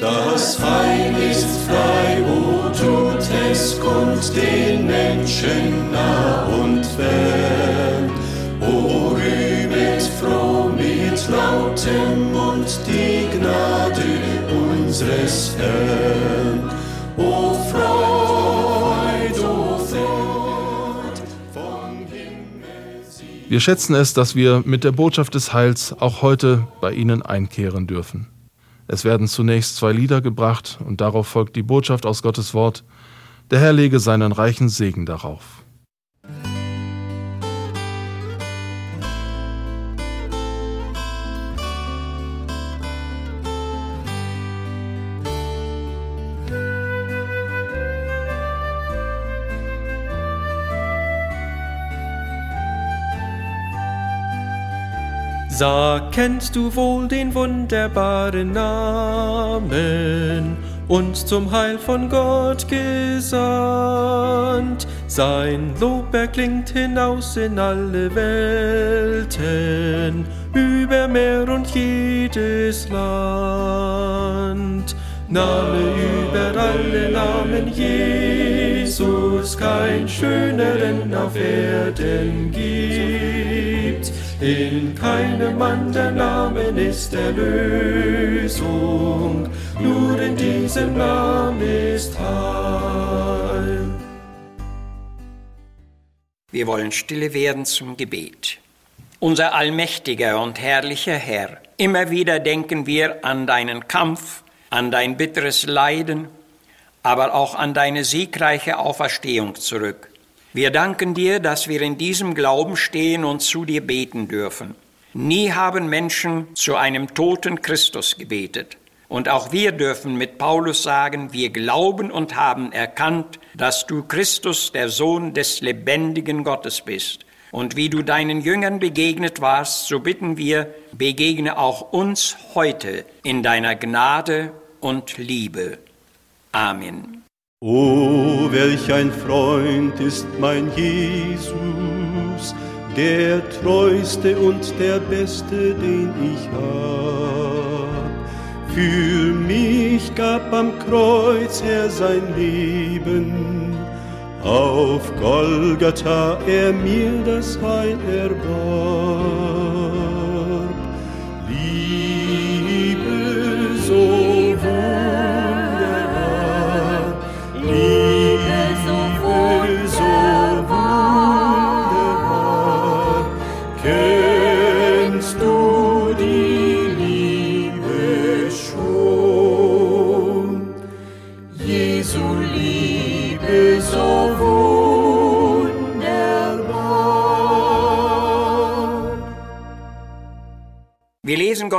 Das Heil ist frei, wo tut es kund den Menschen nah und fern. O rühmet froh mit lautem Mund die Gnade unseres Herrn. O Freud, o Freud, vom Himmel. Wir schätzen es, dass wir mit der Botschaft des Heils auch heute bei Ihnen einkehren dürfen. Es werden zunächst zwei Lieder gebracht und darauf folgt die Botschaft aus Gottes Wort. Der Herr lege seinen reichen Segen darauf. Sag, kennst du wohl den wunderbaren Namen, uns zum Heil von Gott gesandt? Sein Lob erklingt hinaus in alle Welten, über Meer und jedes Land. Name über alle Namen Jesus, kein schöneren auf Erden gibt. In keinem anderen Namen ist Erlösung, nur in diesem Namen ist Heil. Wir wollen stille werden zum Gebet. Unser allmächtiger und herrlicher Herr, immer wieder denken wir an deinen Kampf, an dein bitteres Leiden, aber auch an deine siegreiche Auferstehung zurück. Wir danken dir, dass wir in diesem Glauben stehen und zu dir beten dürfen. Nie haben Menschen zu einem toten Christus gebetet. Und auch wir dürfen mit Paulus sagen, wir glauben und haben erkannt, dass du Christus, der Sohn des lebendigen Gottes bist. Und wie du deinen Jüngern begegnet warst, so bitten wir, begegne auch uns heute in deiner Gnade und Liebe. Amen. Oh, welch ein Freund ist mein Jesus, der treuste und der beste, den ich hab. Für mich gab am Kreuz er sein Leben, auf Golgatha er mir das Heil erwarb.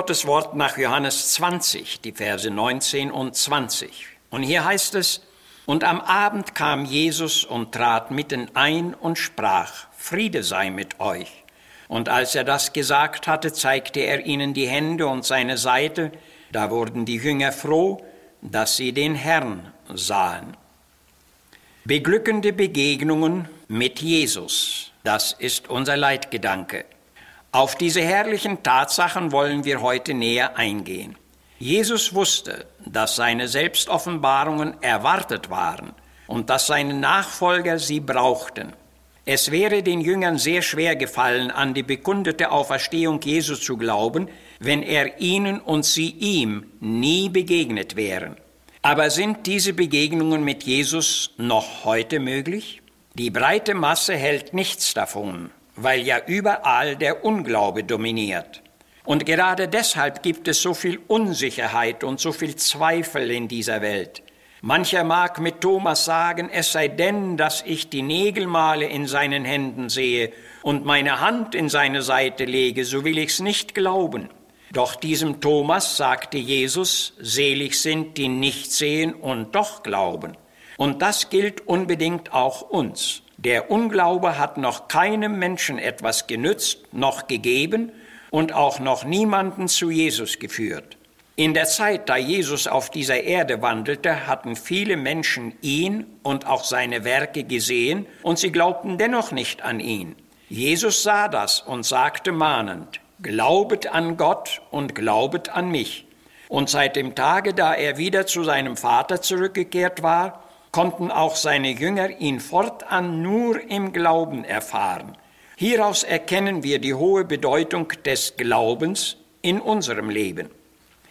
Gottes Wort nach Johannes 20, die Verse 19 und 20. Und hier heißt es, und am Abend kam Jesus und trat mitten ein und sprach, Friede sei mit euch. Und als er das gesagt hatte, zeigte er ihnen die Hände und seine Seite. Da wurden die Jünger froh, dass sie den Herrn sahen. Beglückende Begegnungen mit Jesus, das ist unser Leitgedanke. Auf diese herrlichen Tatsachen wollen wir heute näher eingehen. Jesus wusste, dass seine Selbstoffenbarungen erwartet waren und dass seine Nachfolger sie brauchten. Es wäre den Jüngern sehr schwer gefallen, an die bekundete Auferstehung Jesu zu glauben, wenn er ihnen und sie ihm nie begegnet wären. Aber sind diese Begegnungen mit Jesus noch heute möglich? Die breite Masse hält nichts davon, weil ja überall der Unglaube dominiert. Und gerade deshalb gibt es so viel Unsicherheit und so viel Zweifel in dieser Welt. Mancher mag mit Thomas sagen, es sei denn, dass ich die Nägelmale in seinen Händen sehe und meine Hand in seine Seite lege, so will ich's nicht glauben. Doch diesem Thomas sagte Jesus, selig sind, die nicht sehen und doch glauben. Und das gilt unbedingt auch uns. Der Unglaube hat noch keinem Menschen etwas genützt, noch gegeben und auch noch niemanden zu Jesus geführt. In der Zeit, da Jesus auf dieser Erde wandelte, hatten viele Menschen ihn und auch seine Werke gesehen, und sie glaubten dennoch nicht an ihn. Jesus sah das und sagte mahnend, Glaubet an Gott und glaubet an mich. Und seit dem Tage, da er wieder zu seinem Vater zurückgekehrt war, konnten auch seine Jünger ihn fortan nur im Glauben erfahren. Hieraus erkennen wir die hohe Bedeutung des Glaubens in unserem Leben.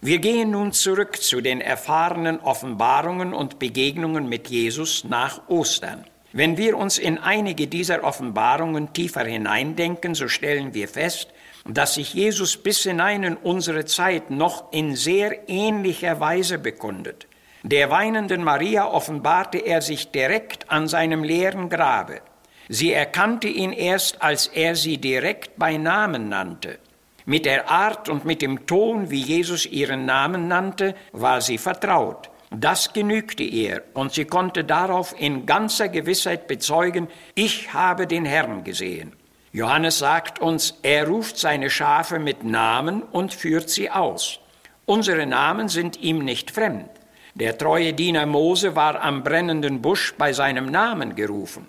Wir gehen nun zurück zu den erfahrenen Offenbarungen und Begegnungen mit Jesus nach Ostern. Wenn wir uns in einige dieser Offenbarungen tiefer hineindenken, so stellen wir fest, dass sich Jesus bis hinein in unsere Zeit noch in sehr ähnlicher Weise bekundet. Der weinenden Maria offenbarte er sich direkt an seinem leeren Grabe. Sie erkannte ihn erst, als er sie direkt bei Namen nannte. Mit der Art und mit dem Ton, wie Jesus ihren Namen nannte, war sie vertraut. Das genügte ihr, und sie konnte darauf in ganzer Gewissheit bezeugen, ich habe den Herrn gesehen. Johannes sagt uns, er ruft seine Schafe mit Namen und führt sie aus. Unsere Namen sind ihm nicht fremd. Der treue Diener Mose war am brennenden Busch bei seinem Namen gerufen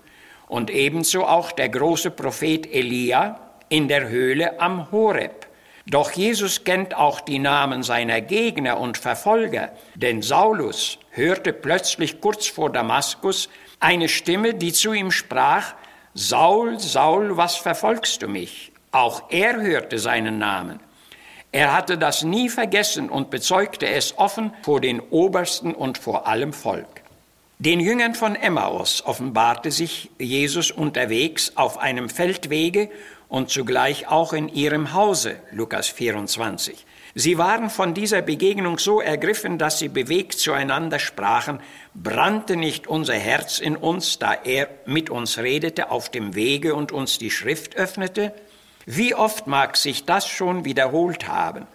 und ebenso auch der große Prophet Elia in der Höhle am Horeb. Doch Jesus kennt auch die Namen seiner Gegner und Verfolger, denn Saulus hörte plötzlich kurz vor Damaskus eine Stimme, die zu ihm sprach, Saul, Saul, was verfolgst du mich? Auch er hörte seinen Namen. Er hatte das nie vergessen und bezeugte es offen vor den Obersten und vor allem Volk. Den Jüngern von Emmaus offenbarte sich Jesus unterwegs auf einem Feldwege und zugleich auch in ihrem Hause, Lukas 24. Sie waren von dieser Begegnung so ergriffen, dass sie bewegt zueinander sprachen, brannte nicht unser Herz in uns, da er mit uns redete auf dem Wege und uns die Schrift öffnete? Wie oft mag sich das schon wiederholt haben?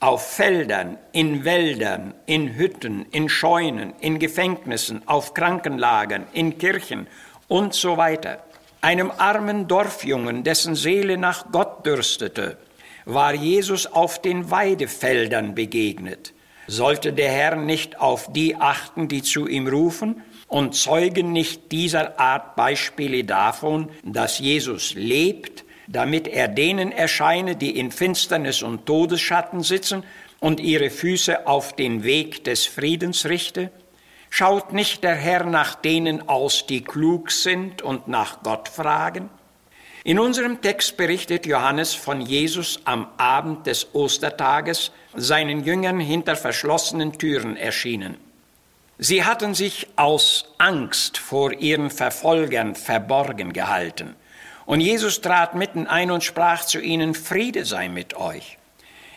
Auf Feldern, in Wäldern, in Hütten, in Scheunen, in Gefängnissen, auf Krankenlagern, in Kirchen und so weiter. Einem armen Dorfjungen, dessen Seele nach Gott dürstete, war Jesus auf den Weidefeldern begegnet. Sollte der Herr nicht auf die achten, die zu ihm rufen, und zeugen nicht dieser Art Beispiele davon, dass Jesus lebt, damit er denen erscheine, die in Finsternis und Todesschatten sitzen und ihre Füße auf den Weg des Friedens richte? Schaut nicht der Herr nach denen aus, die klug sind und nach Gott fragen? In unserem Text berichtet Johannes von Jesus am Abend des Ostertages seinen Jüngern hinter verschlossenen Türen erschienen. Sie hatten sich aus Angst vor ihren Verfolgern verborgen gehalten. Und Jesus trat mitten ein und sprach zu ihnen, Friede sei mit euch.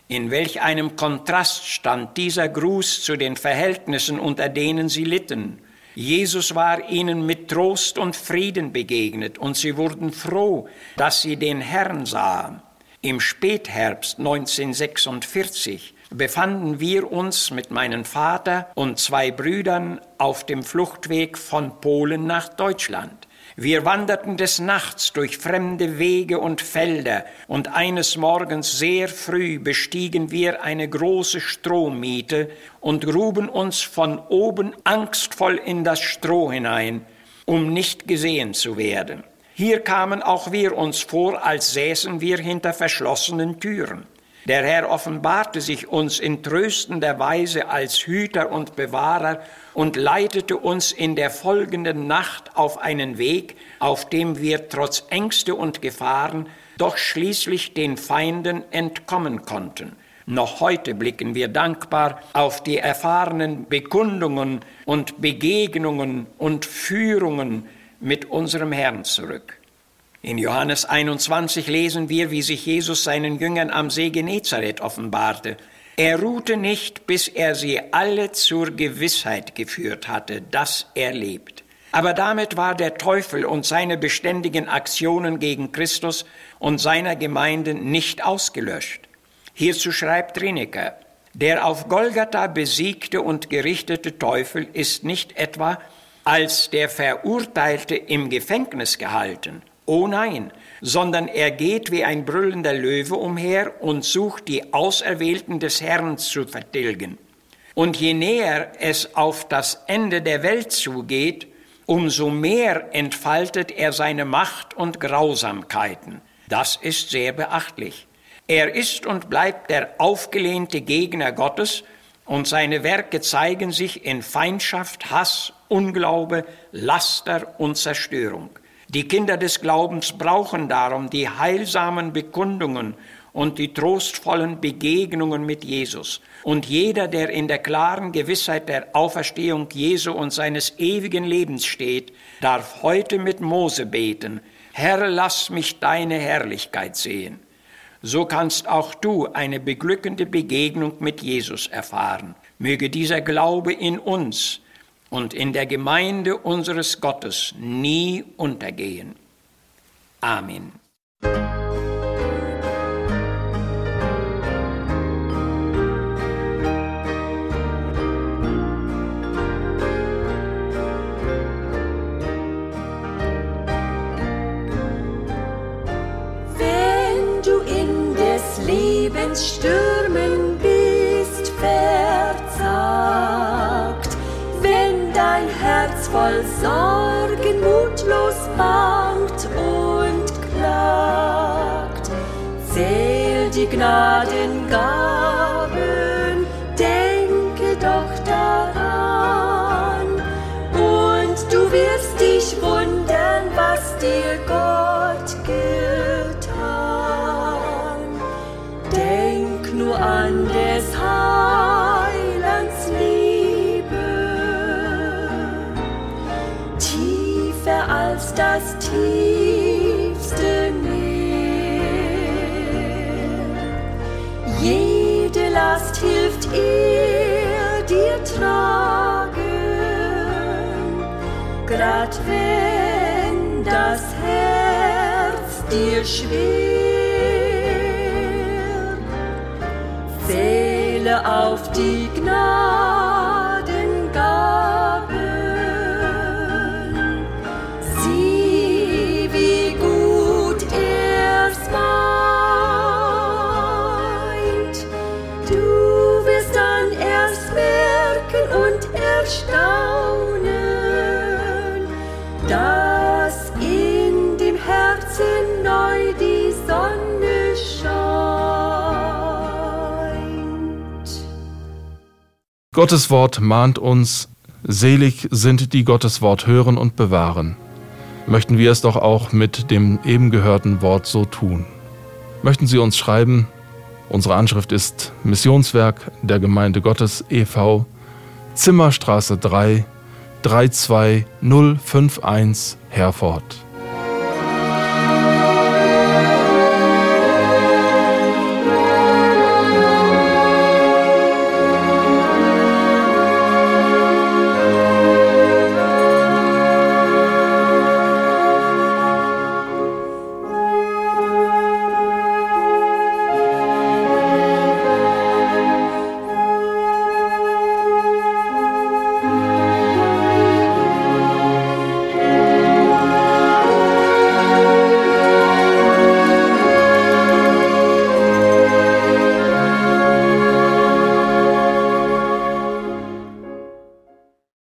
In welch einem Kontrast stand dieser Gruß zu den Verhältnissen, unter denen sie litten. Jesus war ihnen mit Trost und Frieden begegnet und sie wurden froh, dass sie den Herrn sahen. Im Spätherbst 1946 befanden wir uns mit meinem Vater und zwei Brüdern auf dem Fluchtweg von Polen nach Deutschland. Wir wanderten des Nachts durch fremde Wege und Felder, und eines Morgens sehr früh bestiegen wir eine große Strohmiete und gruben uns von oben angstvoll in das Stroh hinein, um nicht gesehen zu werden. Hier kamen auch wir uns vor, als säßen wir hinter verschlossenen Türen. Der Herr offenbarte sich uns in tröstender Weise als Hüter und Bewahrer und leitete uns in der folgenden Nacht auf einen Weg, auf dem wir trotz Ängste und Gefahren doch schließlich den Feinden entkommen konnten. Noch heute blicken wir dankbar auf die erfahrenen Bekundungen und Begegnungen und Führungen mit unserem Herrn zurück. In Johannes 21 lesen wir, wie sich Jesus seinen Jüngern am See Genezareth offenbarte. Er ruhte nicht, bis er sie alle zur Gewissheit geführt hatte, dass er lebt. Aber damit war der Teufel und seine beständigen Aktionen gegen Christus und seiner Gemeinde nicht ausgelöscht. Hierzu schreibt Rineker, der auf Golgatha besiegte und gerichtete Teufel ist nicht etwa als der Verurteilte im Gefängnis gehalten, Oh nein, sondern er geht wie ein brüllender Löwe umher und sucht die Auserwählten des Herrn zu vertilgen. Und je näher es auf das Ende der Welt zugeht, umso mehr entfaltet er seine Macht und Grausamkeiten. Das ist sehr beachtlich. Er ist und bleibt der aufgelehnte Gegner Gottes und seine Werke zeigen sich in Feindschaft, Hass, Unglaube, Laster und Zerstörung. Die Kinder des Glaubens brauchen darum die heilsamen Bekundungen und die trostvollen Begegnungen mit Jesus. Und jeder, der in der klaren Gewissheit der Auferstehung Jesu und seines ewigen Lebens steht, darf heute mit Mose beten, Herr, lass mich deine Herrlichkeit sehen. So kannst auch du eine beglückende Begegnung mit Jesus erfahren. Möge dieser Glaube in uns und in der Gemeinde unseres Gottes nie untergehen. Amen. Wenn du in des Lebens Stürmen voll Sorgen mutlos bangt und klagt, zähl die Gnadengaben, denke doch daran, und du wirst dich wundern, was dir Gott getan. Denk nur an des tiefste Meer. Jede Last hilft er dir tragen, grad wenn das Herz dir schwer. Zähle auf die Gnadengaben, und erstaunen, dass in dem Herzen neu die Sonne scheint. Gottes Wort mahnt uns, selig sind die Gottes Wort hören und bewahren. Möchten wir es doch auch mit dem eben gehörten Wort so tun. Möchten Sie uns schreiben? Unsere Anschrift ist Missionswerk der Gemeinde Gottes e.V. Zimmerstraße 3 32051 Herford.